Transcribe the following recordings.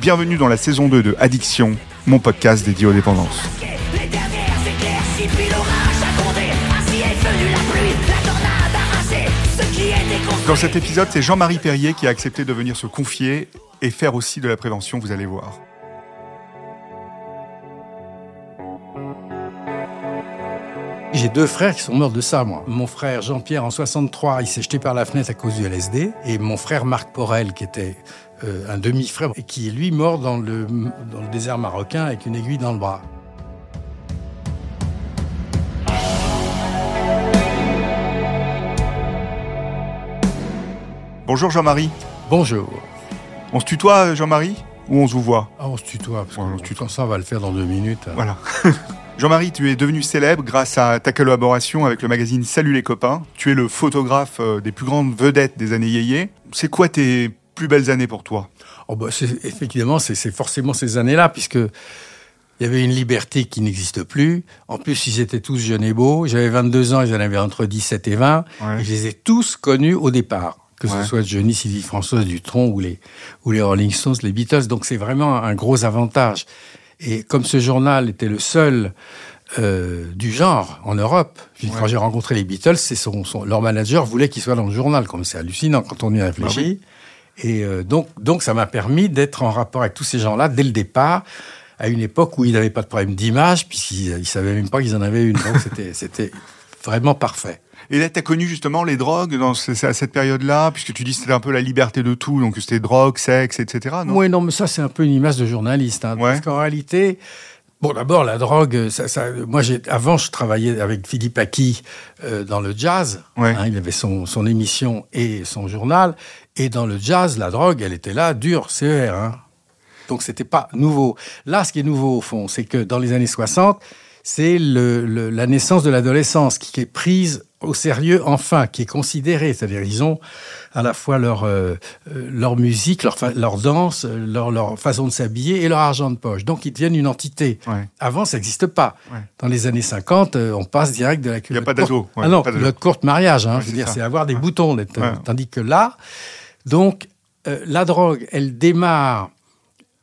Bienvenue dans la saison 2 de Addiction, mon podcast dédié aux dépendances. Dans cet épisode, c'est Jean-Marie Perrier qui a accepté de venir se confier et faire aussi de la prévention, vous allez voir. J'ai deux frères qui sont morts de ça, moi. Mon frère Jean-Pierre, en 63, il s'est jeté par la fenêtre à cause du LSD. Et mon frère Marc Porel, qui était euh, un demi-frère, qui est lui mort dans le, dans le désert marocain avec une aiguille dans le bras. Bonjour Jean-Marie. Bonjour. On se tutoie Jean-Marie ou on se vous voit? Ah, on se tutoie, parce que Ouais, on se tutoie. comme ça, on va le faire dans deux minutes. Voilà. Jean-Marie, tu es devenu célèbre grâce à ta collaboration avec le magazine Salut les copains. Tu es le photographe euh, des plus grandes vedettes des années yéyé. C'est quoi tes plus belles années pour toi? Oh bah, c'est- effectivement, c'est forcément ces années-là, puisque il y avait une liberté qui n'existe plus. En plus, ils étaient tous jeunes et beaux. J'avais 22 ans, ils en avaient entre 17 et 20. Ouais. Et je les ai tous connus au départ. Que Ouais. ce soit Johnny, Sylvie Françoise Dutronc ou les, ou les Rolling Stones, les Beatles. Donc c'est vraiment un gros avantage. Et comme ce journal était le seul euh, du genre en Europe, quand j'ai rencontré les Beatles, c'est son, son- leur manager voulait qu'il soit dans le journal. Comme c'est hallucinant quand on y réfléchit. Et euh, donc, donc, ça m'a permis d'être en rapport avec tous ces gens-là dès le départ, à une époque où ils n'avaient pas de problème d'image, puisqu'ils ne savaient même pas qu'ils en avaient une. Donc, c'était- c'était vraiment parfait. Et là, tu as connu justement les drogues dans ce- à cette période-là, puisque tu dis que c'était un peu la liberté de tout, donc c'était drogue, sexe, etc. Non? Oui, non, mais ça, c'est un peu une image de journaliste. hein, Ouais. Parce qu'en réalité, bon, d'abord, la drogue, ça, ça- moi, avant, je travaillais avec Philippe Aki euh, dans le jazz. Ouais. hein, il avait son, son émission et son journal. Et dans le jazz, la drogue, elle était là, dure, CER. Hein. Donc, c'était pas nouveau. Là, ce qui est nouveau, au fond, c'est que dans les années 60, c'est la naissance de l'adolescence qui est prise au sérieux, enfin, qui est considérée. C'est-à-dire, ils ont à la fois leur, euh, euh, leur musique, leur, leur danse, euh, leur, leur façon de s'habiller et leur argent de poche. Donc, ils deviennent une entité. Ouais. Avant, ça n'existe pas. Ouais. Dans les années 50, euh, on passe direct de la culotte pas courte- d'ado, ouais, ah non, pas culotte courte mariage. Hein, Ouais, je veux c'est dire, c'est avoir des boutons. Tandis que là, donc, euh, la drogue, elle démarre,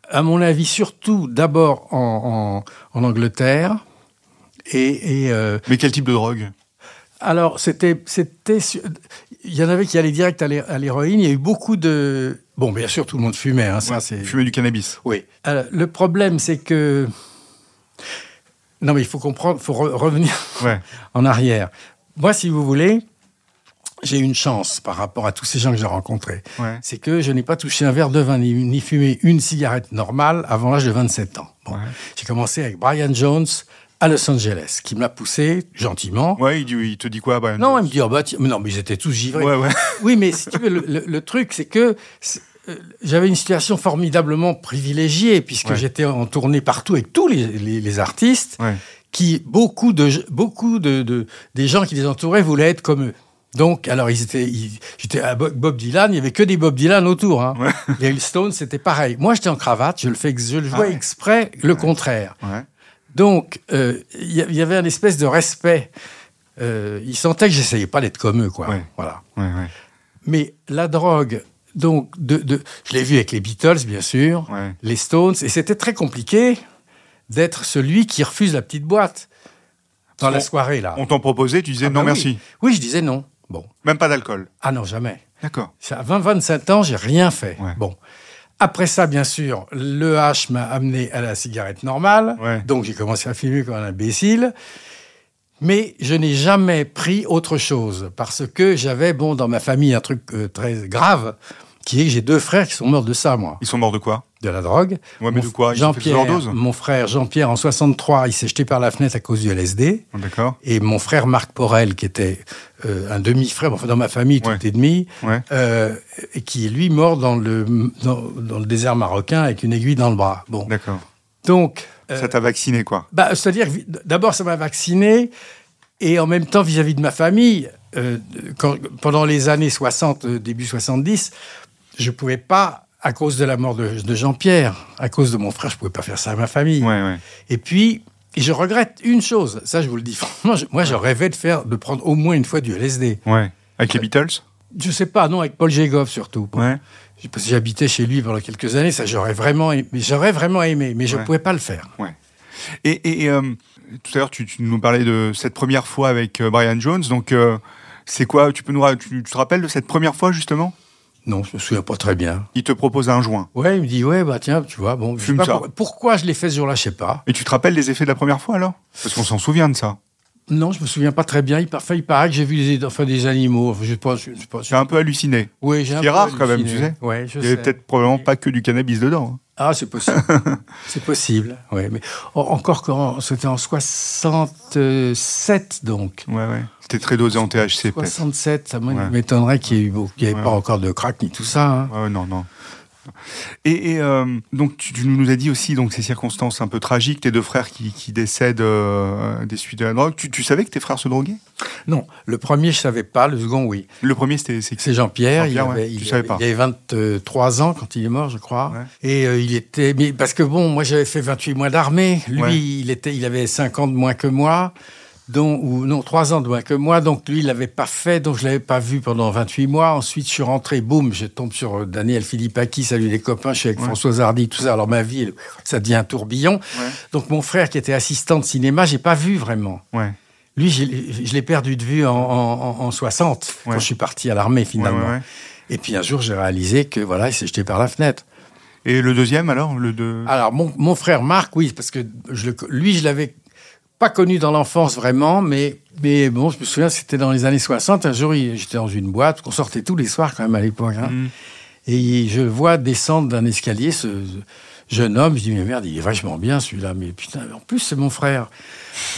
à mon avis, surtout d'abord en, en- en Angleterre. Et, et, euh, Mais quel type de drogue? Alors, c'était, il y en avait qui allaient direct à l'hé- à l'héroïne. Il y a eu beaucoup de, bon, bien sûr, tout le monde fumait. Hein, ça, Ouais, c'est. Fumer du cannabis. Oui. Alors, le problème, c'est que, non, mais il faut comprendre, il faut re- revenir Ouais. en arrière. Moi, si vous voulez, j'ai une chance par rapport à tous ces gens que j'ai rencontrés. Ouais. C'est que je n'ai pas touché un verre de vin ni, ni fumé une cigarette normale avant l'âge de 27 ans. Bon. Ouais. J'ai commencé avec Brian Jones à Los Angeles, qui me l'a poussé gentiment. Ouais, il, dit- il te dit quoi bah, Non, il me dit, oh bah, mais non, mais ils étaient tous givrés. Ouais, ouais. Oui, mais si tu veux, le, le- le truc, c'est que euh, j'avais une situation formidablement privilégiée, puisque Ouais. j'étais en tournée partout avec tous les, les- les artistes, qui, beaucoup, de, beaucoup de, de- des gens qui les entouraient voulaient être comme eux. Donc, alors, ils étaient, j'étais à Bo- Bob Dylan, il y avait que des Bob Dylan autour. Hein. Les Stones, c'était pareil. Moi, j'étais en cravate, je le fais, je le Ah jouais ouais. exprès, le contraire. Donc, euh, il y, il y avait un espèce de respect. Euh, ils sentaient que j'essayais pas d'être comme eux, quoi. Ouais. Voilà. Ouais, ouais. Mais la drogue, donc, de, de, je l'ai vu avec les Beatles, bien sûr, les Stones, et c'était très compliqué d'être celui qui refuse la petite boîte dans la soirée, là. On t'en proposait, tu disais Ah non bah merci. Oui. Oui, je disais non. Bon. Même pas d'alcool. Ah non, jamais. D'accord. À 20-25 ans, j'ai rien fait. Bon. Après ça, bien sûr, le H m'a amené à la cigarette normale. Ouais. Donc, j'ai commencé à fumer comme un imbécile. Mais je n'ai jamais pris autre chose parce que j'avais, bon, dans ma famille, un truc euh, très grave qui est que j'ai deux frères qui sont morts de ça, moi, Ils sont morts de quoi? De la drogue. Ouais, mais Mon de quoi? Ils Jean-Pierre, mon frère Jean-Pierre, en 63, il s'est jeté par la fenêtre à cause du LSD. Ah, D'accord. Et mon frère Marc Porel, qui était euh, un demi-frère, enfin dans ma famille, tout Ouais. est demi, Ouais. euh, et qui est lui mort dans le, dans, dans le désert marocain avec une aiguille dans le bras. Bon, D'accord. donc, euh, Ça t'a vacciné, quoi? bah, c'est-à-dire, d'abord, ça m'a vacciné, et en même temps, vis-à-vis de ma famille, euh, quand- pendant les années 60, euh, début 70, je pouvais pas, à cause de la mort de, de Jean-Pierre, à cause de mon frère, je pouvais pas faire ça à ma famille. Ouais, ouais. Et puis, et je regrette une chose, ça je vous le dis franchement, je- moi je rêvais de faire, de prendre au moins une fois du LSD. Ouais. Avec les Beatles Je sais pas, non, avec Paul Jégoff surtout. Ouais. Parce que j'habitais chez lui pendant quelques années, ça j'aurais vraiment aimé, j'aurais vraiment aimé, mais je ne Ouais. pouvais pas le faire. Et, et, euh, tout à l'heure, tu, tu nous parlais de cette première fois avec euh, Brian Jones. Donc, euh, c'est quoi Tu peux nous tu te rappelles de cette première fois justement? Non, je me souviens pas très bien. Il te propose un joint. Ouais, il me dit, ouais, bah tiens, tu vois, bon, je sais pas pour- pourquoi je l'ai fait ce jour-là, je sais pas. Et tu te rappelles des effets de la première fois alors? Parce qu'on s'en souvient de ça. Non, je me souviens pas très bien. Il, paraît que j'ai vu des, enfin, des animaux. Enfin, je je. J'ai un peu halluciné. Oui, j'ai un qui est peu rare quand même, tu sais. Ouais, je Il y avait peut-être probablement pas que du cannabis dedans. hein. Ah, c'est possible. c'est possible. Ouais, mais en- encore quand c'était en 67, donc. Ouais, ouais. C'était très dosé en THC peut-être. 67, ça m'étonnerait qu'il n'y ait, y Ouais. pas encore de crack ni tout ça. hein. Ouais, non, non. Et, et, euh, donc tu, tu nous as dit aussi donc ces circonstances un peu tragiques, tes deux frères qui, qui décèdent euh, des suites de la drogue. Tu, tu savais que tes frères se droguaient? Non, le premier, je savais pas. Le second, oui. Le premier c'était c'est C'est Jean-Pierre. il, ouais, il, savais avait- pas. il avait 23 ans quand il est mort, je crois. Ouais. Et euh, il était. Mais parce que bon, moi, j'avais fait 28 mois d'armée. Lui, Ouais. il, était, il avait 5 ans de moins que moi. Donc, ou non, 3 ans de moins que moi. Donc, lui, il l'avait pas fait. Donc, je l'avais pas vu pendant 28 mois. Ensuite, je suis rentré. Boum, je tombe sur euh, Daniel Philippaki. Salut les copains. Je suis avec Ouais. Françoise Hardy, tout ça. Alors, ma vie, ça devient un tourbillon. Ouais. Donc, mon frère, qui était assistant de cinéma, j'ai pas vu vraiment. Ouais. Lui, je l'ai perdu de vue en, en- en- en 60, Ouais. quand je suis parti à l'armée finalement. Et puis un jour, j'ai réalisé que voilà, il s'est jeté par la fenêtre. Et le deuxième alors le deux? Alors, mon, mon frère Marc, oui, parce que je le, lui, je l'avais pas connu dans l'enfance vraiment, mais, mais bon, je me souviens, c'était dans les années 60. Un jour, j'étais dans une boîte, qu'on sortait tous les soirs quand même à l'époque. hein. Mhm. Et je vois descendre d'un escalier ce, jeune homme. Je dis, mais merde, il est vachement bien celui-là. Mais putain, en plus, c'est mon frère.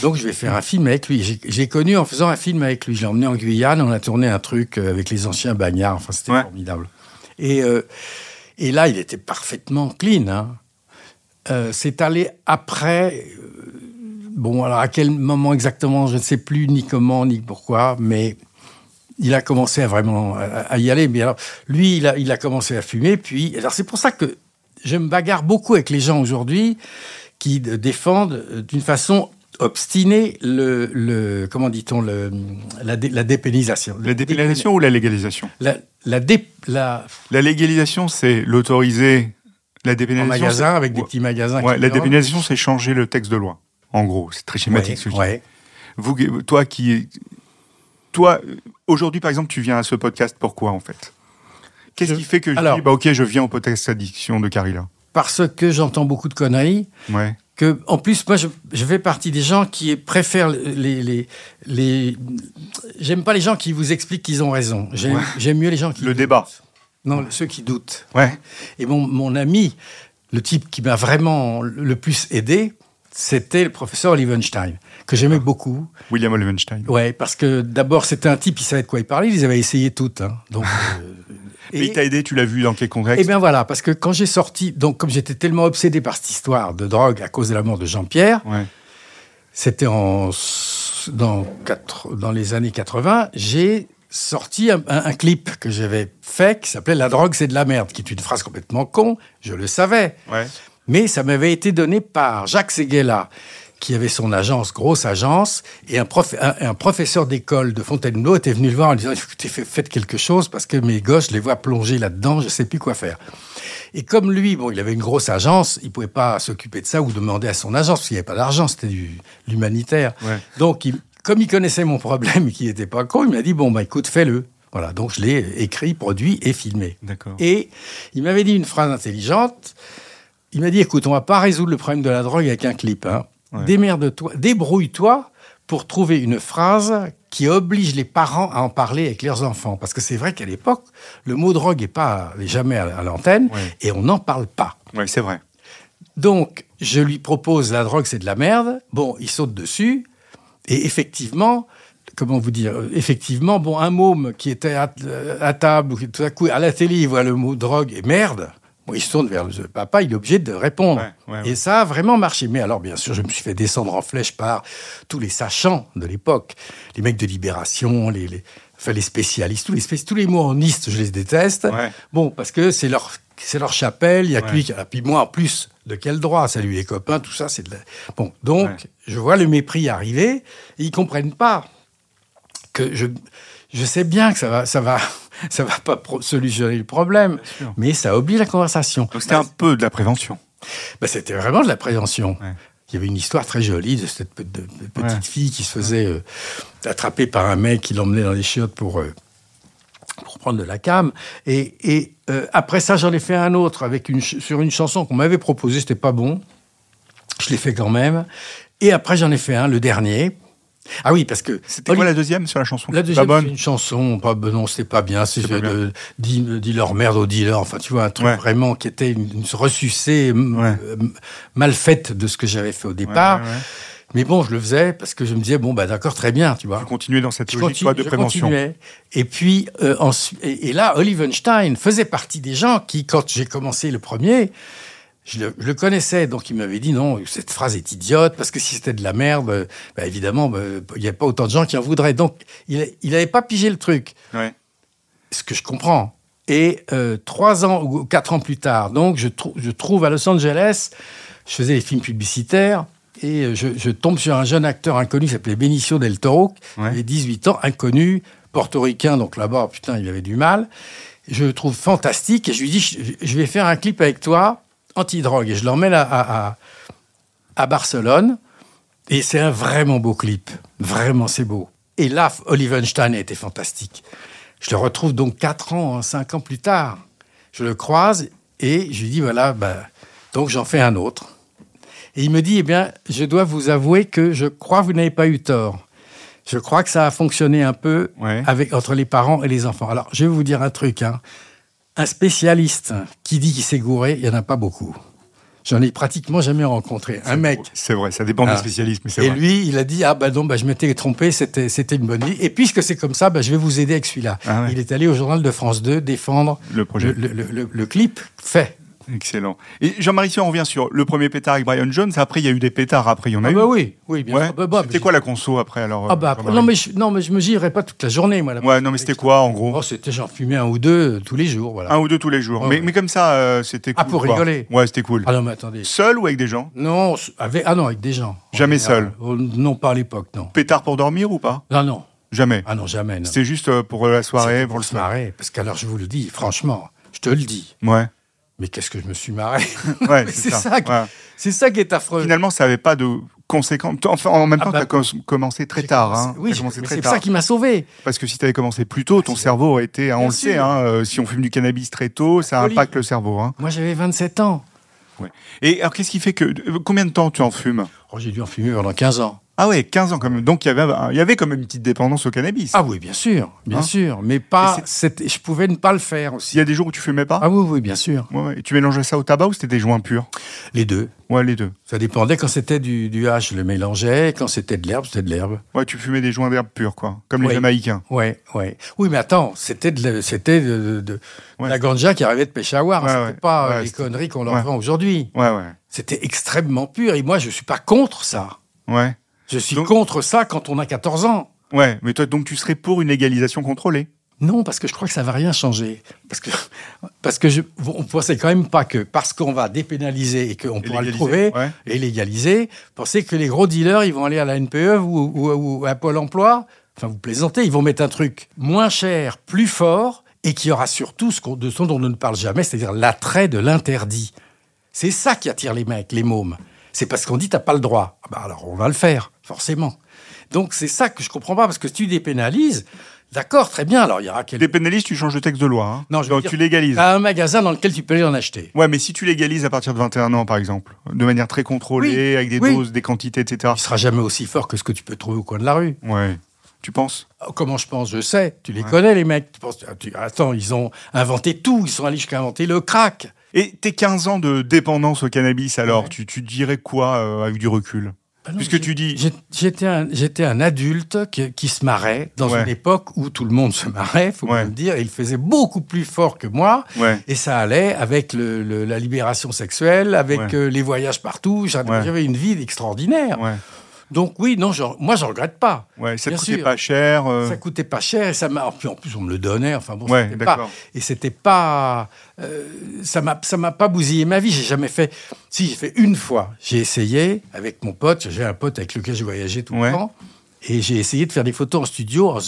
Donc, je vais faire un film avec lui. J'ai- connu en faisant un film avec lui. Je l'ai emmené en Guyane. On a tourné un truc euh, avec les anciens bagnards. Enfin, c'était Ouais. formidable. Et, euh, et là, il était parfaitement clean. hein. Euh, c'est allé après. Bon, alors à quel moment exactement, je ne sais plus ni comment ni pourquoi, mais il a commencé à vraiment à, y aller. Mais alors, lui, il a, il a commencé à fumer. Puis, alors c'est pour ça que je me bagarre beaucoup avec les gens aujourd'hui qui de- défendent euh, d'une façon obstinée le, le comment dit-on le la, dé- la dépénalisation. La dépénalisation ou la légalisation? La, la, dé- la- La légalisation c'est l'autoriser. La en dépénalisation. magasin c'est- avec des petits magasins. Ouais, la dépénalisation c'est changer le texte de loi. En gros, c'est très schématique. ce que je dis. Ouais, ouais. Vous, toi qui, toi, aujourd'hui par exemple, tu viens à ce podcast pourquoi en fait? Qu'est-ce Je- qui fait que je Alors- dis bah ok, je viens au podcast addiction de Carilla? Parce que j'entends beaucoup de conneries. Ouais. que, en plus, moi, je, je fais partie des gens qui préfèrent les. les, les J'aime pas les gens qui vous expliquent qu'ils ont raison. J'aime Ouais. mieux les gens qui. Le doutent. débat. Non, ceux qui doutent. Ouais. Et mon, mon ami, le type qui m'a vraiment le plus aidé, c'était le professeur Olivenstein, que j'aimais beaucoup. William Olivenstein. Ouais, parce que d'abord, c'était un type, il savait de quoi il parlait, il les avait essayées toutes. hein. Donc. euh, Et il t'a aidé, tu l'as vu dans quel Eh contexte bien voilà, parce que quand j'ai sorti, donc comme j'étais tellement obsédé par cette histoire de drogue à cause de la mort de Jean-Pierre, Ouais. c'était en dans, quatre- dans les années 80, j'ai sorti un, un- un clip que j'avais fait qui s'appelait La drogue, c'est de la merde, qui est une phrase complètement con, je le savais. Ouais. Mais ça m'avait été donné par Jacques Seguela, qui avait son agence, grosse agence, et un, prof- un, un professeur d'école de Fontainebleau était venu le voir en disant Écoutez, fait- faites quelque chose parce que mes gosses, je les vois plonger là-dedans, je ne sais plus quoi faire. Et comme lui, bon, il avait une grosse agence, il pouvait pas s'occuper de ça ou demander à son agence, parce qu'il n'y avait pas d'argent, c'était du l'humanitaire. Ouais. Donc, il- comme il connaissait mon problème et qu'il n'était pas con, il m'a dit Bon, bah écoute, fais-le. Voilà, donc je l'ai écrit, produit et filmé. Et il m'avait dit une phrase intelligente. Il m'a dit, écoute, on va pas résoudre le problème de la drogue avec un clip. Hein. Ouais. Démerde-toi, débrouille-toi pour trouver une phrase qui oblige les parents à en parler avec leurs enfants. Parce que c'est vrai qu'à l'époque, le mot drogue n'est pas n'est jamais à, l'antenne Ouais. et on n'en parle pas. Ouais, c'est vrai. Donc, je lui propose la drogue, c'est de la merde. Bon, il saute dessus. Et effectivement, comment vous dire euh, Effectivement, bon, un môme qui était à, euh, à table, ou tout à coup, à la télé, il voit le mot drogue et merde. Bon, il se tourne vers le papa, il est obligé de répondre. Ouais, ouais, ouais. Et ça a vraiment marché. Mais alors, bien sûr, je me suis fait descendre en flèche par tous les sachants de l'époque. Les mecs de Libération, les, les, enfin, les spécialistes, tous les, tous les monistes, je les déteste. Bon, parce que c'est leur, c'est leur chapelle, il y a que lui qui- Et puis moi, en plus, de quel droit? Salut les copains, tout ça, c'est de la... Bon, donc, je vois le mépris arriver, et ils comprennent pas que je... Je sais bien que ça va, ça va, ça va pas solutionner le problème, mais ça oublie la conversation. Donc c'était un peu de la prévention. Bah, c'était vraiment de la prévention. Ouais. Il y avait une histoire très jolie de cette pe- de- de petite Ouais. fille qui se faisait euh, attraper par un mec qui l'emmenait dans les chiottes pour, euh, pour prendre de la cam. Et, et, euh, après ça, j'en ai fait un autre avec une, sur une chanson qu'on m'avait proposée, c'était pas bon. Je l'ai fait quand même. Et après, j'en ai fait un, le dernier. Ah oui, parce que... C'était quoi la deuxième sur la chanson? La deuxième, bonne c'est une chanson, pas, non, c'était pas bien, c'est pas bien. de, leur merde au dealer, enfin, tu vois, un truc Ouais. vraiment qui était une, une ressucée, m- Ouais. euh, mal faite de ce que j'avais fait au départ. Ouais, ouais, ouais. Mais bon, je le faisais parce que je me disais, bon, bah, d'accord, très bien, tu vois. Tu continuais dans cette Je, logique continue- toi, de je prévention. continuais. Et puis, euh, ensuite, et, et là, Olivenstein faisait partie des gens qui, quand j'ai commencé le premier, je le, je le connaissais, donc il m'avait dit non, cette phrase est idiote, parce que si c'était de la merde, bah, évidemment, bah, il n'y a pas autant de gens qui en voudraient. Donc, il n'avait pas pigé le truc, Ouais. ce que je comprends. Et euh, trois ans ou quatre ans plus tard, donc, je, trou- je trouve à Los Angeles, je faisais des films publicitaires, et euh, je, je tombe sur un jeune acteur inconnu qui s'appelait Benicio del Toro, qui Ouais. avait 18 ans, inconnu, portoricain, donc là-bas, putain, il avait du mal. Je le trouve fantastique, et je lui dis, je, je vais faire un clip avec toi, anti-drogue, et je l'emmène à, à, Barcelone, et c'est un vraiment beau clip. Vraiment, c'est beau. Et là, Olivenstein était fantastique. Je le retrouve donc 4 ans, 5 ans plus tard. Je le croise et je lui dis voilà, bah, donc j'en fais un autre. Et il me dit eh bien, je dois vous avouer que je crois que vous n'avez pas eu tort. Je crois que ça a fonctionné un peu Ouais. avec, entre les parents et les enfants. Alors, je vais vous dire un truc. hein. Un spécialiste qui dit qu'il s'est gouré, il n'y en a pas beaucoup. J'en ai pratiquement jamais rencontré. Un mec C'est vrai, ça dépend Ah. des spécialistes, mais c'est et vrai. lui, il a dit ah bah non, bah je m'étais trompé, c'était une bonne vie. Et puisque c'est comme ça, bah je vais vous aider avec celui-là. Ah ouais. Il est allé au journal de France 2 défendre Le projet. le, le- le- le clip fait. Excellent. Et Jean-Marie, si on revient sur le premier pétard avec Brian Jones, après il y a eu des pétards, après il y en a Ah eu. bah oui, oui, bien Ouais. sûr. Bah, bah, c'était quoi la conso après alors Ah bah après- non mais je, non mais je me girais pas toute la journée moi. là. Ouais, non mais c'était quoi en gros? Oh, c'était j'en fumais un ou deux euh, tous les jours voilà. Un ou deux tous les jours. Ouais, mais, ouais. mais comme ça, euh, c'était cool. Ah, pour quoi. rigoler. Ouais, c'était cool. Ah non mais attendez. Seul ou avec des gens? Non, avec ah non avec des gens. Jamais seul. Oh, Non pas à l'époque non. Pétard pour dormir ou pas? Non non. Jamais. Ah non jamais. C'était juste euh, pour la soirée, pour le marrer parce qu'alors je vous le dis franchement, je te le dis. Ouais. Mais qu'est-ce que je me suis marré Ouais, c'est ça. ça qui- Ouais. C'est ça qui est affreux. Finalement, ça n'avait pas de conséquences. Enfin, en même Ah temps, bah, tu as commencé très tard. commencé- Hein. Oui, c'est ça qui m'a sauvé. Parce que si tu avais commencé plus tôt, ton cerveau aurait été, hein, on le sait, hein, euh, si on fume du cannabis très tôt, ça Folie. impacte le cerveau. Hein. Moi, j'avais 27 ans. Et alors, qu'est-ce qui fait que. euh, Combien de temps tu en fumes? Oh, j'ai dû en fumer pendant 15 ans. Ah ouais, 15 ans quand même. Donc, il y avait, il y avait quand même une petite dépendance au cannabis. Ah oui, bien sûr, bien Hein sûr. Mais pas. Je pouvais ne pas le faire aussi. y a des jours où tu fumais pas? Ah oui, oui, bien sûr. Ouais, ouais. Et tu mélangeais ça au tabac ou c'était des joints purs? Les deux. Ouais, les deux. Ça dépendait. Quand c'était du, du hache, je le mélangeais. Quand c'était de l'herbe, c'était de l'herbe. Ouais, tu fumais des joints d'herbe purs, quoi. Comme les Oui. Jamaïcains. Ouais, ouais. Oui, mais attends, c'était de, c'était de, de- de Ouais. la ganja qui arrivait de Peshawar. Ouais, c'était pas euh, les conneries qu'on leur vend aujourd'hui. Ouais, ouais. C'était extrêmement pur. Et moi, je suis pas contre ça. Ouais. Je suis Donc- contre ça quand on a 14 ans. Ouais, mais toi, donc tu serais pour une légalisation contrôlée Non, parce que je crois que ça va rien changer. Parce que, parce que je, on pensait quand même pas que parce qu'on va dépénaliser et qu'on pourra le trouver ouais. et légaliser, pensez que les gros dealers, ils vont aller à la NPE ou, ou- ou à Pôle emploi. Enfin, vous plaisantez, ils vont mettre un truc moins cher, plus fort et qui aura surtout ce, de dont on ne parle jamais, c'est-à-dire l'attrait de l'interdit. C'est ça qui attire les mecs, les mômes. C'est parce qu'on dit t'as pas le droit. Ah bah alors on va le faire, forcément. Donc c'est ça que je comprends pas, parce que si tu dépénalises, D'accord, très bien. Alors, il y aura quelques... Dépénalise, tu changes de texte de loi. Hein. Non, je veux dire- tu légalises. Un magasin dans lequel tu peux aller en acheter. Ouais, mais si tu légalises à partir de 21 ans, par exemple, de manière très contrôlée, Oui, avec des oui. doses, des quantités, etc. Il sera jamais aussi fort que ce que tu peux trouver au coin de la rue. Ouais. Tu penses? Oh, Comment je pense? Je sais. Tu les connais, les mecs. Tu penses, ah, tu- attends, ils ont inventé tout. Ils sont allés jusqu'à inventer le crack. Et tes 15 ans de dépendance au cannabis, alors, Ouais. tu, tu dirais quoi euh, avec du recul? Non, Puisque tu dis. J'étais un, un adulte qui, qui se marrait dans Ouais. une époque où tout le monde se marrait, faut Ouais. le dire. et Il faisait beaucoup plus fort que moi. Ouais. Et ça allait avec le- le- la libération sexuelle, avec euh, les voyages partout. J'avais une vie extraordinaire. Donc oui, non, je, moi, je regrette pas. Ouais. Ça coûtait sûr. pas cher. euh, Ça coûtait pas cher et ça m'a. Puis en plus, on me le donnait. Enfin bon, Ouais, pas. Et c'était pas. euh, ça m'a, ça m'a pas bousillé ma vie. J'ai jamais fait. Si j'ai fait une fois, j'ai essayé avec mon pote. J'ai un pote avec lequel je voyageais tout Ouais. le temps, et j'ai essayé de faire des photos en studio. En,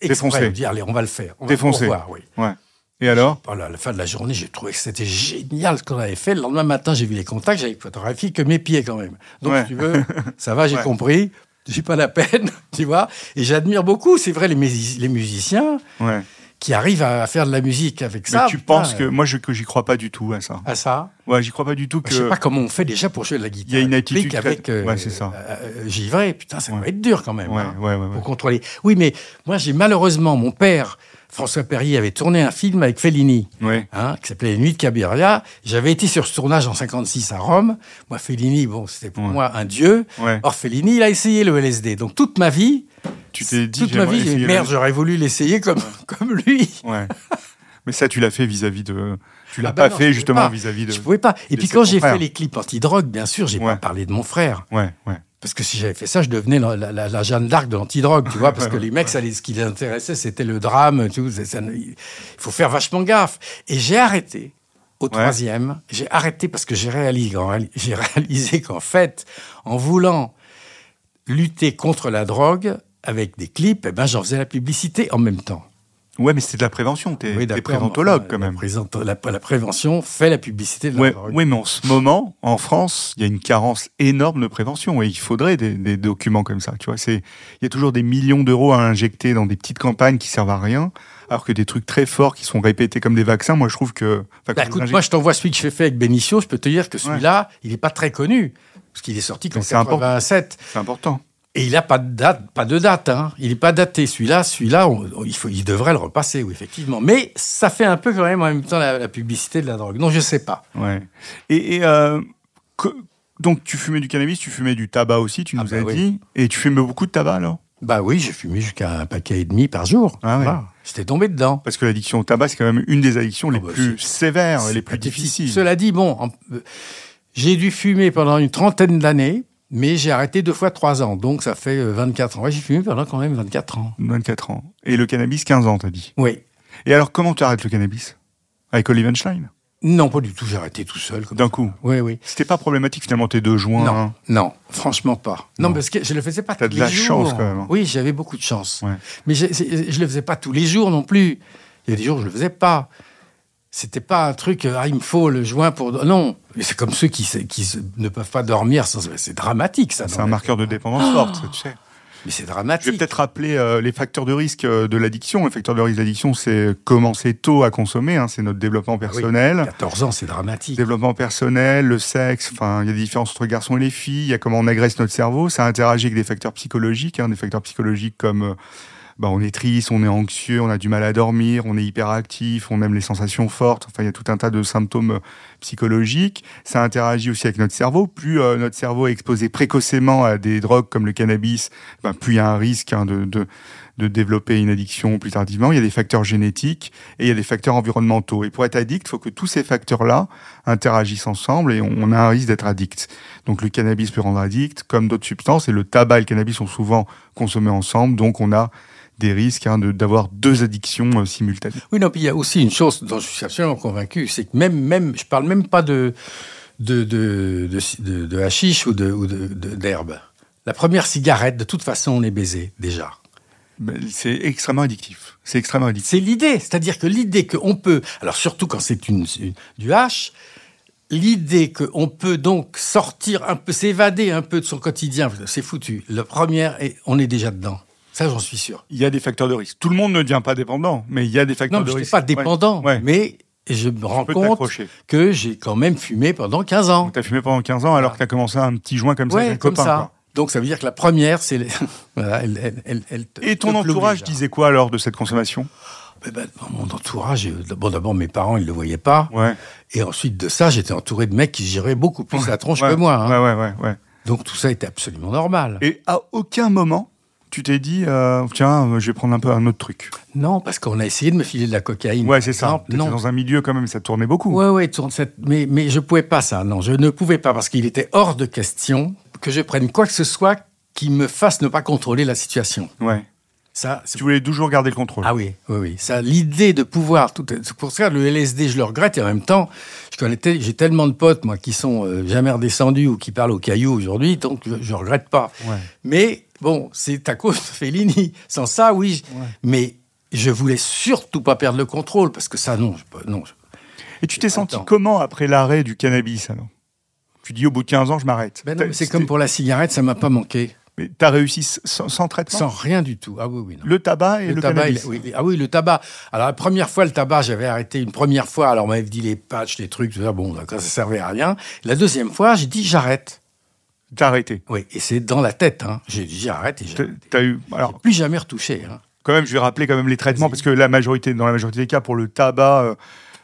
exprès, dire allez, on va le faire. On va Défoncé. voir, oui. Ouais. Et alors? À la, fin de la journée, j'ai trouvé que c'était génial ce qu'on avait fait. Le lendemain matin, j'ai vu les contacts, j'avais photographié que mes pieds quand même. Donc, Ouais. si tu veux, ça va, j'ai Ouais. compris. J'ai pas la peine, tu vois. Et j'admire beaucoup, c'est vrai, les, musi- les musiciens Ouais. qui arrivent à faire de la musique avec ça. mais tu putain, penses que. Moi, je, que j'y crois pas du tout à ça. À ça? Ouais, j'y crois pas du tout que. Je sais pas comment on fait déjà pour jouer de la guitare. Il y a une attitude avec euh, Ouais, c'est ça. euh, euh, givré. Putain, ça Ouais. va être dur quand même. Ouais, hein, ouais, ouais, ouais. Pour contrôler. Oui, mais moi, j'ai malheureusement, mon père, François Perrier, avait tourné un film avec Fellini. Ouais. hein, qui s'appelait Les Nuits de Cabiria. J'avais été sur ce tournage en 56 à Rome. Moi, Fellini, bon, c'était pour Ouais. moi un dieu. Ouais. Or, Fellini, il a essayé le LSD. Donc, toute ma vie, Tu t'es dit. toute ma vie, merde, j'aurais voulu l'essayer comme, comme lui. Ouais. Mais ça, tu l'as fait vis-à-vis de. Tu l'as Ah bah pas non, fait justement vis-à-vis de. Je pouvais pas. Et puis, quand j'ai fait les clips anti-drogue, bien sûr, j'ai Ouais. pas parlé de mon frère. Ouais, ouais. Parce que si j'avais fait ça, je devenais la, la- la- la Jeanne d'Arc de l'antidrogue, tu vois, parce que les mecs, ça ce qui les intéressait, c'était le drame, tu vois, ça- il faut faire vachement gaffe. Et j'ai arrêté. Au troisième, j'ai arrêté parce que réalisé, j'ai réalisé qu'en fait, en voulant lutter contre la drogue avec des clips, eh ben, j'en faisais la publicité en même temps. Ouais, mais c'est de la prévention. T'es Oui, préventologue quand même. La, présente- la- la prévention fait la publicité de la Ouais, ouais, mais en ce moment, en France, il y a une carence énorme de prévention et il faudrait des, des documents comme ça. Tu vois, c'est il y a toujours des millions d'euros à injecter dans des petites campagnes qui servent à rien, alors que des trucs très forts qui sont répétés comme des vaccins. Moi, je trouve que. Bah, écoute, moi, je t'envoie celui que j'ai fait avec Benicio. Je peux te dire que celui-là, il n'est pas très connu. Parce qu'il est sorti qu'en Mais c'est important. 87. c'est important. Et il n'a pas de date, pas de date. Hein. Il n'est pas daté. Celui-là, celui-là, il, faut, il devrait le repasser, oui, effectivement. Mais ça fait un peu quand même en même temps la, la publicité de la drogue. Non, je sais pas. Ouais. Et, et, euh, que- donc, tu fumais du cannabis, tu fumais du tabac aussi, tu Ah nous bah as oui. dit. Et tu fumais beaucoup de tabac alors? Bah oui, j'ai fumé jusqu'à un paquet et demi par jour. Ah ouais. Voilà. J'étais tombé dedans. Parce que l'addiction au tabac, c'est quand même une des addictions les bah, plus sévères, les plus difficiles. Cela dit, bon, en- euh, j'ai dû fumer pendant une trentaine d'années, mais j'ai arrêté deux fois trois ans. Donc ça fait euh, 24 ans. Ouais, j'ai fumé pendant quand même 24 ans. 24 ans. Et le cannabis, 15 ans, t'as dit. Oui. Et alors, comment tu arrêtes le cannabis? Avec Olivenstein Non, pas du tout. J'ai arrêté tout seul. D'un coup? Oui, oui. C'était pas problématique finalement tes deux joints? Non, hein non, franchement pas. Non, Non. parce que je le faisais pas T'as tous de les la jours. chance, quand même, hein. Oui, j'avais beaucoup de chance. Ouais. Mais je, je le faisais pas tous les jours non plus. Il y a des jours où je le faisais pas. C'était pas un truc, euh, ah, il me faut le joint pour. Non. Mais c'est comme ceux qui, ne peuvent pas dormir sans. C'est dramatique, ça. C'est un marqueur de dépendance forte, ça, tu sais. Mais c'est Je vais dramatique. peut-être rappeler euh, les facteurs de risque euh, de l'addiction. Les facteurs de risque de l'addiction, c'est commencer tôt à consommer, hein, c'est notre développement Ah oui. personnel. 14 ans, c'est dramatique. Développement personnel, le sexe, enfin, il y a des différences entre les garçons et les filles, il y a comment on agresse notre cerveau, ça interagit avec des facteurs psychologiques, hein, des facteurs psychologiques comme euh, bah, on est triste, on est anxieux, on a du mal à dormir, on est hyperactif, on aime les sensations fortes, enfin, il y a tout un tas de symptômes euh, psychologiques. Ça interagit aussi avec notre cerveau. Plus euh, notre cerveau est exposé précocement à des drogues comme le cannabis, ben, plus il y a un risque hein, de, de, de développer une addiction plus tardivement. Il y a des facteurs génétiques et il y a des facteurs environnementaux. Et pour être addict, il faut que tous ces facteurs-là interagissent ensemble et on a un risque d'être addict. Donc le cannabis peut rendre addict, comme d'autres substances, et le tabac et le cannabis sont souvent consommés ensemble, donc on a des risques hein, de- d'avoir deux addictions euh, simultanées. Oui, non, puis il y a aussi une chose dont je suis absolument convaincu, c'est que même, même, je parle même pas de, de, de, de, de, hashish ou de, ou de, d'herbe. La première cigarette, de toute façon, on est baisé, déjà. Ben, C'est extrêmement addictif. C'est extrêmement addictif. C'est l'idée, c'est-à-dire que l'idée qu'on peut, alors surtout quand c'est une, une- du hash, l'idée qu'on peut donc sortir un peu, s'évader un peu de son quotidien, c'est foutu. La première, on est déjà dedans. Ça, j'en suis sûr. Il y a des facteurs de risque. Tout le monde ne devient pas dépendant, mais il y a des facteurs Non, de je risque. n'étais pas dépendant, Ouais. Mais je me rends compte que j'ai quand même fumé pendant 15 ans. Tu as fumé pendant 15 ans alors que tu as commencé un petit joint comme ça avec un comme copain. ça. quoi. Donc ça veut dire que la première, c'est les... voilà, elle, elle, elle, elle te- Et ton entourage disait quoi alors de cette consommation? Eh ben, dans mon entourage, euh, bon, d'abord mes parents, ils le voyaient pas, Ouais. et ensuite de ça, j'étais entouré de mecs qui géraient beaucoup plus la tronche que moi. hein. Donc tout ça était absolument normal. Et à aucun moment, tu t'es dit, euh, tiens, euh, je vais prendre un peu un autre truc. Non, parce qu'on a essayé de me filer de la cocaïne. Ouais, c'est ça. Non. dans un milieu quand même, ça tournait beaucoup. Ouais, ouais, tourne cette- mais, mais je pouvais pas ça, non, je ne pouvais pas parce qu'il était hors de question que je prenne quoi que ce soit qui me fasse ne pas contrôler la situation. Ouais. Ça, Tu voulais toujours garder le contrôle. ah oui, oui, oui. Ça, l'idée de pouvoir, tout, c'est pour ça le LSD, je le regrette et en même temps, je connais, tel- j'ai tellement de potes moi qui sont euh, jamais redescendus ou qui parlent aux cailloux aujourd'hui, donc je, je regrette pas. Ouais. Mais bon, c'est à cause de Fellini. Sans ça, oui. je- Mais je voulais surtout pas perdre le contrôle parce que ça, non, je, peux- non. je- Et tu t'es senti comment après l'arrêt du cannabis alors? Tu dis au bout de 15 ans, je m'arrête. Ben c'est comme pour la cigarette, ça m'a pas manqué. Mais t'as réussi s- sans, sans traitement? Sans rien du tout. Ah oui, oui. non. Le tabac et le, tabac, cannabis. il- oui, ah oui, le tabac. Alors la première fois, le tabac, j'avais arrêté une première fois. Alors on m'avait dit les patchs, les trucs, tout ça. Bon, d'accord, ça servait à rien. La deuxième fois, j'ai dit j'arrête. T'as arrêté. Oui, et c'est dans la tête. Hein. J'ai dit j'arrête et T'as- eu. Alors, plus jamais retouché. Hein. quand même, je vais rappeler quand même les traitements parce que la majorité, dans la majorité des cas, pour le tabac, euh,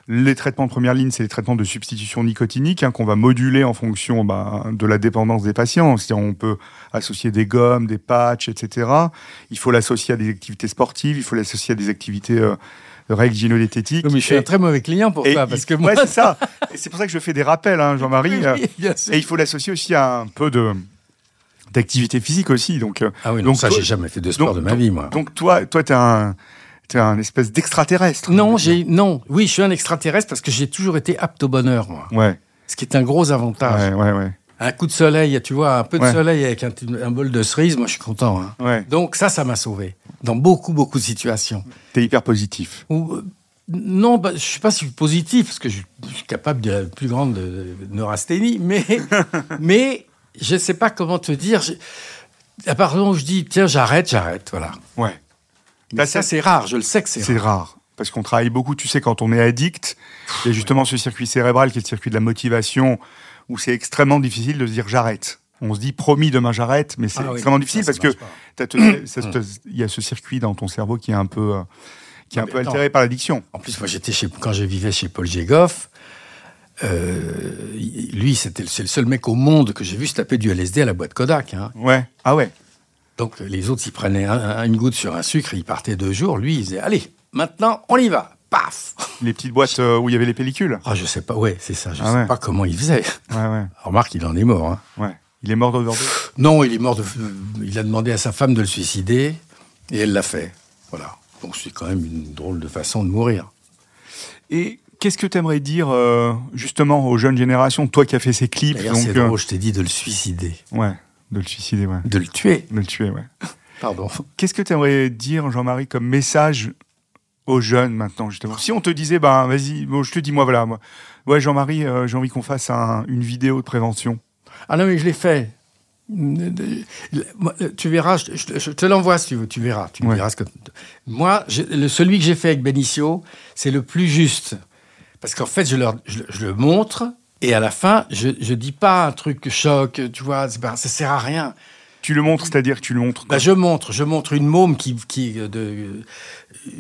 les traitements de première ligne, c'est les traitements de substitution nicotinique hein, qu'on va moduler en fonction bah, de la dépendance des patients. C'est-à-dire, on peut associer des gommes, des patchs, etc. Il faut l'associer à des activités sportives, il faut l'associer à des activités euh, règles gynolététiques. Non, mais je suis Et- un très mauvais client pour ça parce que ouais, moi, c'est ça. C'est pour ça que je fais des rappels, hein, Jean-Marie. Oui, euh. Et il faut l'associer aussi à un peu de d'activité physique aussi. Donc, euh, Ah oui, non, donc ça, j'ai jamais fait de sport donc- de ma vie, moi. donc toi, toi, t'es un, t'es un espèce d'extraterrestre. non, j'ai non. Oui, je suis un extraterrestre parce que j'ai toujours été apte au bonheur, moi. Ouais, Ce qui est un gros avantage. ouais, ouais, ouais. Un coup de soleil, tu vois, un peu de Ouais. soleil avec un, un bol de cerise, moi, je suis content. hein. ouais. Donc ça, ça m'a sauvé dans beaucoup, beaucoup de situations. T'es hyper positif. Ou, non, bah, je ne suis pas si positif, parce que je, je suis capable de la plus grande euh, neurasthénie, mais, mais je ne sais pas comment te dire. je- à part où je dis, tiens, j'arrête, j'arrête, voilà. Ouais. Mais Bah, ça, c'est rare, je le sais que c'est C'est rare. rare. Parce qu'on travaille beaucoup, tu sais, quand on est addict, il y a justement ce circuit cérébral qui est le circuit de la motivation, où c'est extrêmement difficile de se dire j'arrête. On se dit promis demain j'arrête, mais c'est Ah extrêmement difficile ça parce que il y a ce circuit dans ton cerveau qui est un peu, euh, qui est un peu altéré par l'addiction. En plus, moi, j'étais chez, quand je vivais chez Paul Jégoff, euh, lui, c'était le- c'est le seul mec au monde que j'ai vu se taper du LSD à la boîte Kodak. hein. Ouais. Ah ouais. Donc les autres, ils prenaient un- un- une goutte sur un sucre, ils partaient deux jours. Lui, il disait, allez, maintenant, on y va. Paf Les petites boîtes euh, où il y avait les pellicules. Ah, je sais pas, ouais, c'est ça, je Ah sais ouais. pas comment il faisait. Ouais, ouais, Remarque, il en est mort. hein. ouais. Il est mort d'overdose. Non, il est mort de. Il a demandé à sa femme de le suicider et elle l'a fait. Voilà. Donc c'est quand même une drôle de façon de mourir. Et qu'est-ce que tu aimerais dire euh, justement aux jeunes générations, toi qui as fait ces clips, c'est euh, drôle, je t'ai dit de le suicider, ouais, de le suicider, ouais, de le tuer. de le tuer, ouais. Pardon. Qu'est-ce que tu aimerais dire, Jean-Marie, comme message aux jeunes maintenant, justement? Si on te disait, ben vas-y, bon, je te dis, moi, voilà, moi, ouais, Jean-Marie, euh, j'ai envie qu'on fasse un- une vidéo de prévention. Ah non, mais je l'ai fait. Tu verras, je, je- je te l'envoie si tu veux, tu verras. Tu Ouais. verras ce que... Moi, je- celui que j'ai fait avec Benicio, c'est le plus juste. Parce qu'en fait, je, leur, je, je le montre et à la fin, je ne dis pas un truc choc, tu vois, pas- ça sert à rien. Tu le montres, c'est-à-dire que tu le montres. Bah, je montre, je montre une môme qui, qui euh, de,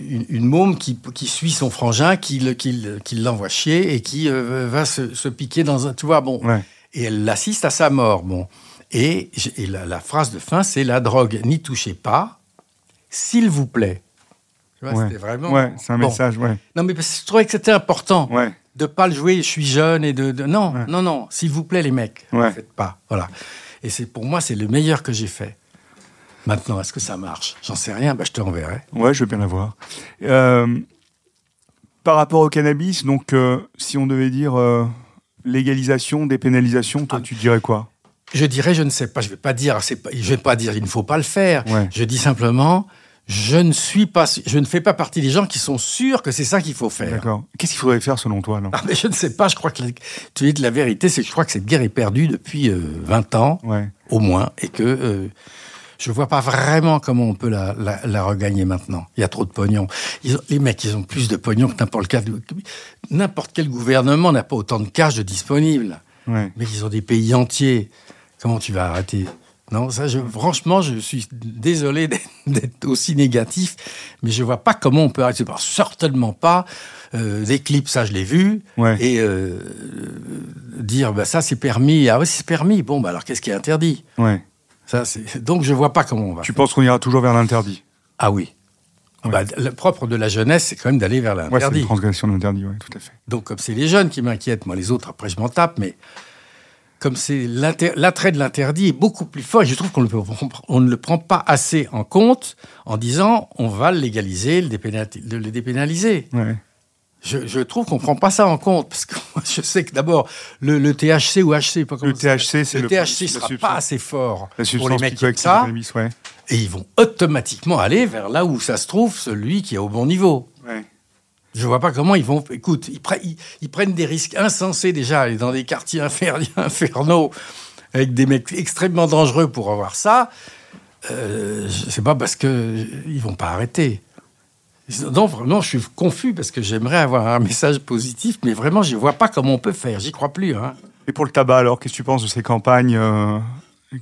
une, une môme qui, qui suit son frangin, qui, qui, qui l'envoie chier et qui euh, va se, se piquer dans un, tu vois, bon. Ouais. Et elle l'assiste à sa mort, bon. Et, la, la phrase de fin, c'est la drogue, n'y touchez pas, s'il vous plaît. Tu vois, Ouais. c'était vraiment. Ouais, c'est un Bon. message, ouais. Non, mais parce que je trouvais que c'était important Ouais. de pas le jouer. Je suis jeune et de, de- non, Ouais. non, non. S'il vous plaît, les mecs, ne faites pas. Voilà. Et c'est pour moi, c'est le meilleur que j'ai fait. Maintenant, est-ce que ça marche? J'en sais rien. Bah, je te renverrai. Ouais, je veux bien la voir. Euh, par rapport au cannabis, donc, euh, si on devait dire euh, légalisation, dépénalisation, toi, Ah. tu dirais quoi? Je dirais, je ne sais pas. Je vais pas dire, pas, je vais pas dire, il ne faut pas le faire. Ouais. Je dis simplement, je ne suis pas, je ne fais pas partie des gens qui sont sûrs que c'est ça qu'il faut faire. D'accord. Qu'est-ce qu'il faudrait faire selon toi, alors? Ah, mais je ne sais pas. Je crois que tu dis la vérité, c'est que je crois que cette guerre est perdue depuis euh, 20 ans Ouais. au moins, et que euh, je vois pas vraiment comment on peut la, la, la regagner maintenant. Il y a trop de pognon. Ils ont- les mecs, ils ont plus de pognon que n'importe quel, n'importe quel gouvernement n'a pas autant de cash de disponible. Ouais. Mais ils ont des pays entiers. Comment tu vas arrêter? Non, ça, je, franchement, je suis désolé d'être- aussi négatif, mais je vois pas comment on peut arrêter. Certainement pas. Euh, L'éclipse, ça, je l'ai vu. Ouais. Et euh, dire, bah, ça, c'est permis. Ah oui, c'est permis. Bon, bah, alors, qu'est-ce qui est interdit? Ouais. ça, c'est... Donc, je vois pas comment on va. Tu penses qu'on ira toujours vers l'interdit? Ah oui. Ouais. Bah, le propre de la jeunesse, c'est quand même d'aller vers Ouais, c'est l'interdit. une transgression de l'interdit, tout à fait. Donc, comme c'est les jeunes qui m'inquiètent, moi, les autres, après, je m'en tape, mais comme c'est l'attrait de l'interdit est beaucoup plus fort, et je trouve qu'on on ne le prend pas assez en compte en disant on va le légaliser, le, le- dépénaliser. Ouais. Je, je trouve qu'on ne prend pas ça en compte, parce que moi, je sais que d'abord, le, le THC ou HC, pas Le THC, c'est le- THC sera pas assez fort pour les mecs qui aiment ça, ouais. et ils vont automatiquement aller vers là où ça se trouve, celui qui est au bon niveau. Ouais. Je vois pas comment ils vont. Écoute, ils, pre- ils- ils prennent des risques insensés déjà, aller dans des quartiers infer- infernaux avec des mecs extrêmement dangereux pour avoir ça. Euh, sais pas parce que ils vont pas arrêter. Non, vraiment, je suis confus parce que j'aimerais avoir un message positif, mais vraiment, je vois pas comment on peut faire. J'y crois plus. Hein. Et pour le tabac, alors, qu'est-ce que tu penses de ces campagnes euh,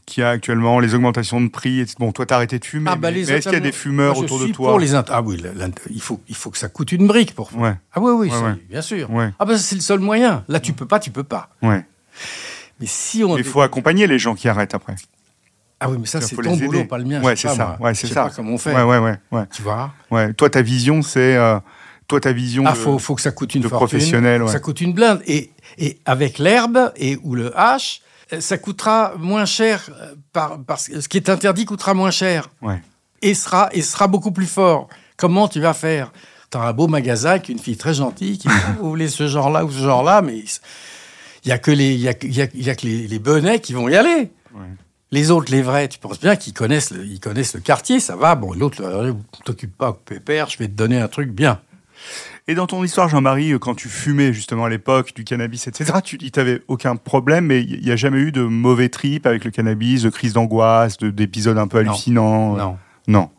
qu'il y a actuellement, les augmentations de prix etc. Bon, toi, t'as arrêté de fumer, Ah, bah, mais est-ce qu'il y a des fumeurs Moi, autour de toi pour les Ah oui, il faut, il faut que ça coûte une brique pour. Ouais, Ah oui, oui, Ouais, ça, ouais. bien sûr. Ah ben c'est le seul moyen. Là, tu peux pas, tu peux pas. ouais. Mais si on Il faut accompagner les gens qui arrêtent après. Ah oui, mais ça, c'est ton boulot, pas le mien. Ouais, c'est ça. moi. Ouais, c'est ça. pas comment on fait. Ouais, ouais, ouais. Tu vois ouais. Toi, ta vision, c'est. euh, toi, ta vision. Ah, de- faut, faut que ça coûte une de fortune. professionnel, ouais. Ça coûte une blinde. Et, et avec l'herbe et ou le hache, ça coûtera moins cher. euh, Par, parce que ce qui est interdit coûtera moins cher. Ouais. Et sera, et sera beaucoup plus fort. Comment tu vas faire? Tu as un beau magasin avec une fille très gentille qui dit Vous voulez ce genre-là ou ce genre-là, mais il y a que les, y a, y a- il y a que les, les benets qui vont y aller. Ouais. Les autres, les vrais, tu penses bien qu'ils connaissent, le, ils connaissent le quartier, ça va. Bon, l'autre, euh, t'occupe pas, pépère, je vais te donner un truc bien. Et dans ton histoire, Jean-Marie, euh, quand tu fumais justement à l'époque du cannabis, etc., tu dis tu aucun problème, mais il n'y a jamais eu de mauvais trip avec le cannabis, de crise d'angoisse, de- d'épisodes un peu hallucinants euh, Non. Non.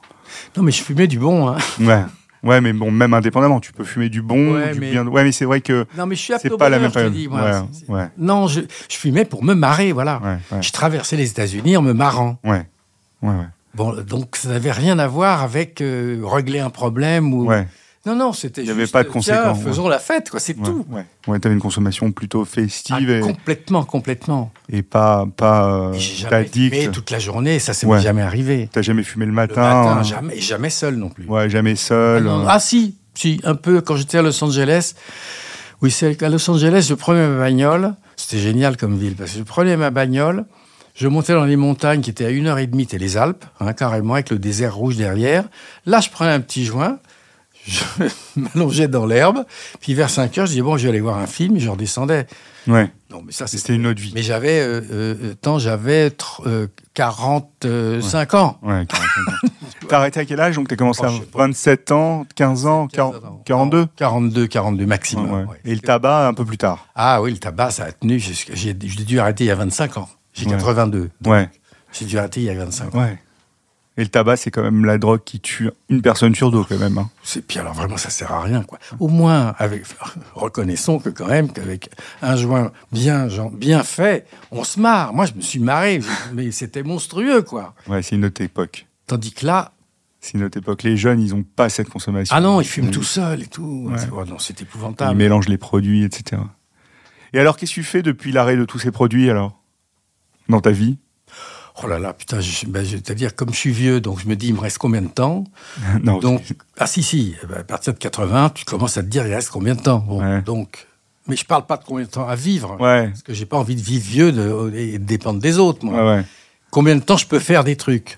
Non, mais je fumais du bon. Hein. Ouais. Ouais, mais bon, même indépendamment, tu peux fumer du bon, Ouais, du mais- bien. Ouais, mais c'est vrai que Non, mais je suis c'est pas la même je te période. dis, moi. ouais, C'est- c'est- ouais, Non, je, je fumais pour me marrer, voilà. Je traversais les États-Unis en me marrant. ouais, ouais, ouais. Bon, donc ça n'avait rien à voir avec euh, régler un problème ou. ouais. Non, non, c'était. Il y avait pas de tiens, conséquences, faisons la fête, quoi. C'est Ouais, tout. ouais. Ouais, t'avais une consommation plutôt Ah, festive et, Complètement, complètement. et pas, pas euh, jamais addict. fumé toute la journée, ça, ça Ouais. jamais arrivé. T'as jamais fumé le Le matin. matin, euh, jamais, et jamais seul non plus. Ouais, jamais Ah, seul. non, euh, ah, si, si, un peu quand j'étais à Los Angeles. Oui, c'est à Los Angeles, je prenais ma bagnole. C'était génial comme ville parce que je prenais ma bagnole, je montais dans les montagnes qui étaient à une heure et demie, c'était les Alpes, hein, carrément avec le désert rouge derrière. Là, je prenais un petit joint, je m'allongeais dans l'herbe, puis vers 5 heures, je disais bon, je vais aller voir un film, et je redescendais. Ouais, Non, mais ça, c'était une autre vie. Mais j'avais, euh, euh, tant j'avais euh, 45 ans. Ouais, 45 ans. T'as arrêté à quel âge Donc t'as commencé Oh, à je sais pas. 27 ans, 15 ans, 40 42 42, 42 maximum. Ouais, ouais. ouais. Et le tabac un peu plus tard? Ah oui, le tabac, ça a tenu. J'ai dû arrêter il y a 25 ans. J'ai Ouais. 82. Ouais, J'ai dû arrêter il y a 25 ans. ouais. Et le tabac, c'est quand même la drogue qui tue une personne sur deux, quand même. hein. C'est puis alors vraiment ça sert à rien quoi. Au moins avec reconnaissons que quand même qu'avec un joint bien bien fait, on se marre. Moi je me suis marré mais c'était monstrueux quoi. Ouais, c'est une autre époque. Tandis que là C'est une autre époque. Les jeunes, ils ont pas cette consommation. ah non, ils fument tout seuls et tout. Ouais. Oh non, c'est Ils épouvantable. mélangent les produits, etc. Et alors, qu'est-ce que tu fais depuis l'arrêt de tous ces produits, alors? Dans ta vie? Oh là là, putain, je- ben, c'est-à-dire comme je suis vieux, donc je me dis il me reste combien de temps Non. Donc, ah si, si, eh ben, à partir de 80, tu commences à te dire, il reste combien de temps? Bon, Ouais. donc, Mais je parle pas de combien de temps à vivre, Ouais, parce que j'ai pas envie de vivre vieux de, et de dépendre des autres, moi. ouais. Combien de temps je peux faire des trucs?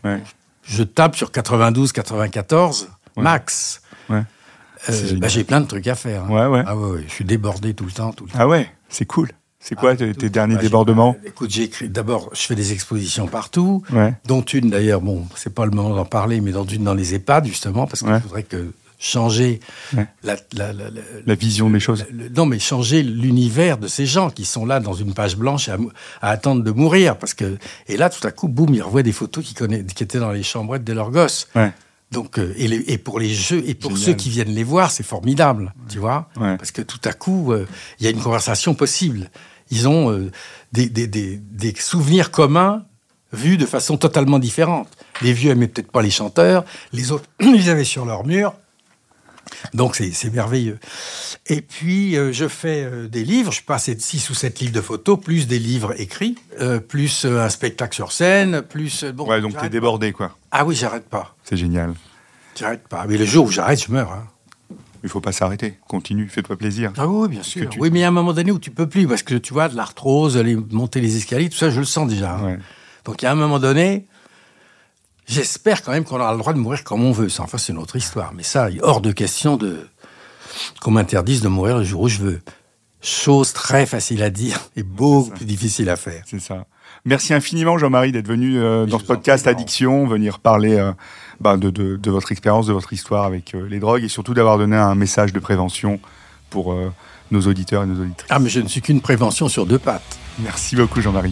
Je tape sur 92, 94, Ouais. max. Euh, bah, j'ai plein de trucs à faire. hein. Ah ouais, ouais, je suis débordé tout le temps, tout le temps. Ah ouais, c'est cool. C'est quoi Ah, tes, tes derniers bah, débordements Écoute, j'ai écrit. D'abord, je fais des expositions partout, Ouais, dont une d'ailleurs. Bon, c'est pas le moment d'en parler, mais dans une dans les EHPAD justement, parce qu'il Ouais. faudrait que changer Ouais. la, la- la- la- La vision des choses. le- non, mais changer l'univers de ces gens qui sont là dans une page blanche à, attendre de mourir. Parce que, et là, tout à coup, boum, ils revoient des photos qui, qui étaient dans les chambrettes de leurs gosses. Ouais. Donc, euh, et, les- et pour les jeux, et pour Génial. ceux qui viennent les voir, c'est formidable, tu vois. Parce que tout à coup, euh, il y a une conversation possible. Ils ont euh, des, des- des- des souvenirs communs vus de façon totalement différente. Les vieux aimaient peut-être pas les chanteurs, les autres, ils avaient sur leur mur. Donc c'est merveilleux. Et puis euh, je fais euh, des livres, je passe 6 ou 7 livres de photos, plus des livres écrits, euh, plus un spectacle sur scène, plus... bon, Ouais, donc t'es débordé, quoi. Ah oui, j'arrête pas. C'est génial. J'arrête pas. Mais le jour où j'arrête, je meurs. hein. Il faut pas s'arrêter. Continue, fais-toi plaisir. Ah oui, bien sûr. tu- Oui, mais il y a un moment donné où tu peux plus, parce que tu vois, de l'arthrose, aller monter les escaliers, tout ça, je le sens déjà. hein. Ouais. Donc il y a un moment donné, j'espère quand même qu'on aura le droit de mourir comme on veut. Ça, enfin, c'est une autre histoire. Mais ça, il est hors de question de qu'on m'interdise de mourir le jour où je veux. Chose très facile à dire et beaucoup plus difficile à faire. C'est ça. Merci infiniment, Jean-Marie, d'être venu euh, dans ce podcast. Addiction, venir parler euh, bah, de, de- de votre expérience, de votre histoire avec euh, les drogues et surtout d'avoir donné un message de prévention pour euh, nos auditeurs et nos auditrices. Ah, mais je ne suis qu'une prévention sur deux pattes. Merci beaucoup, Jean-Marie.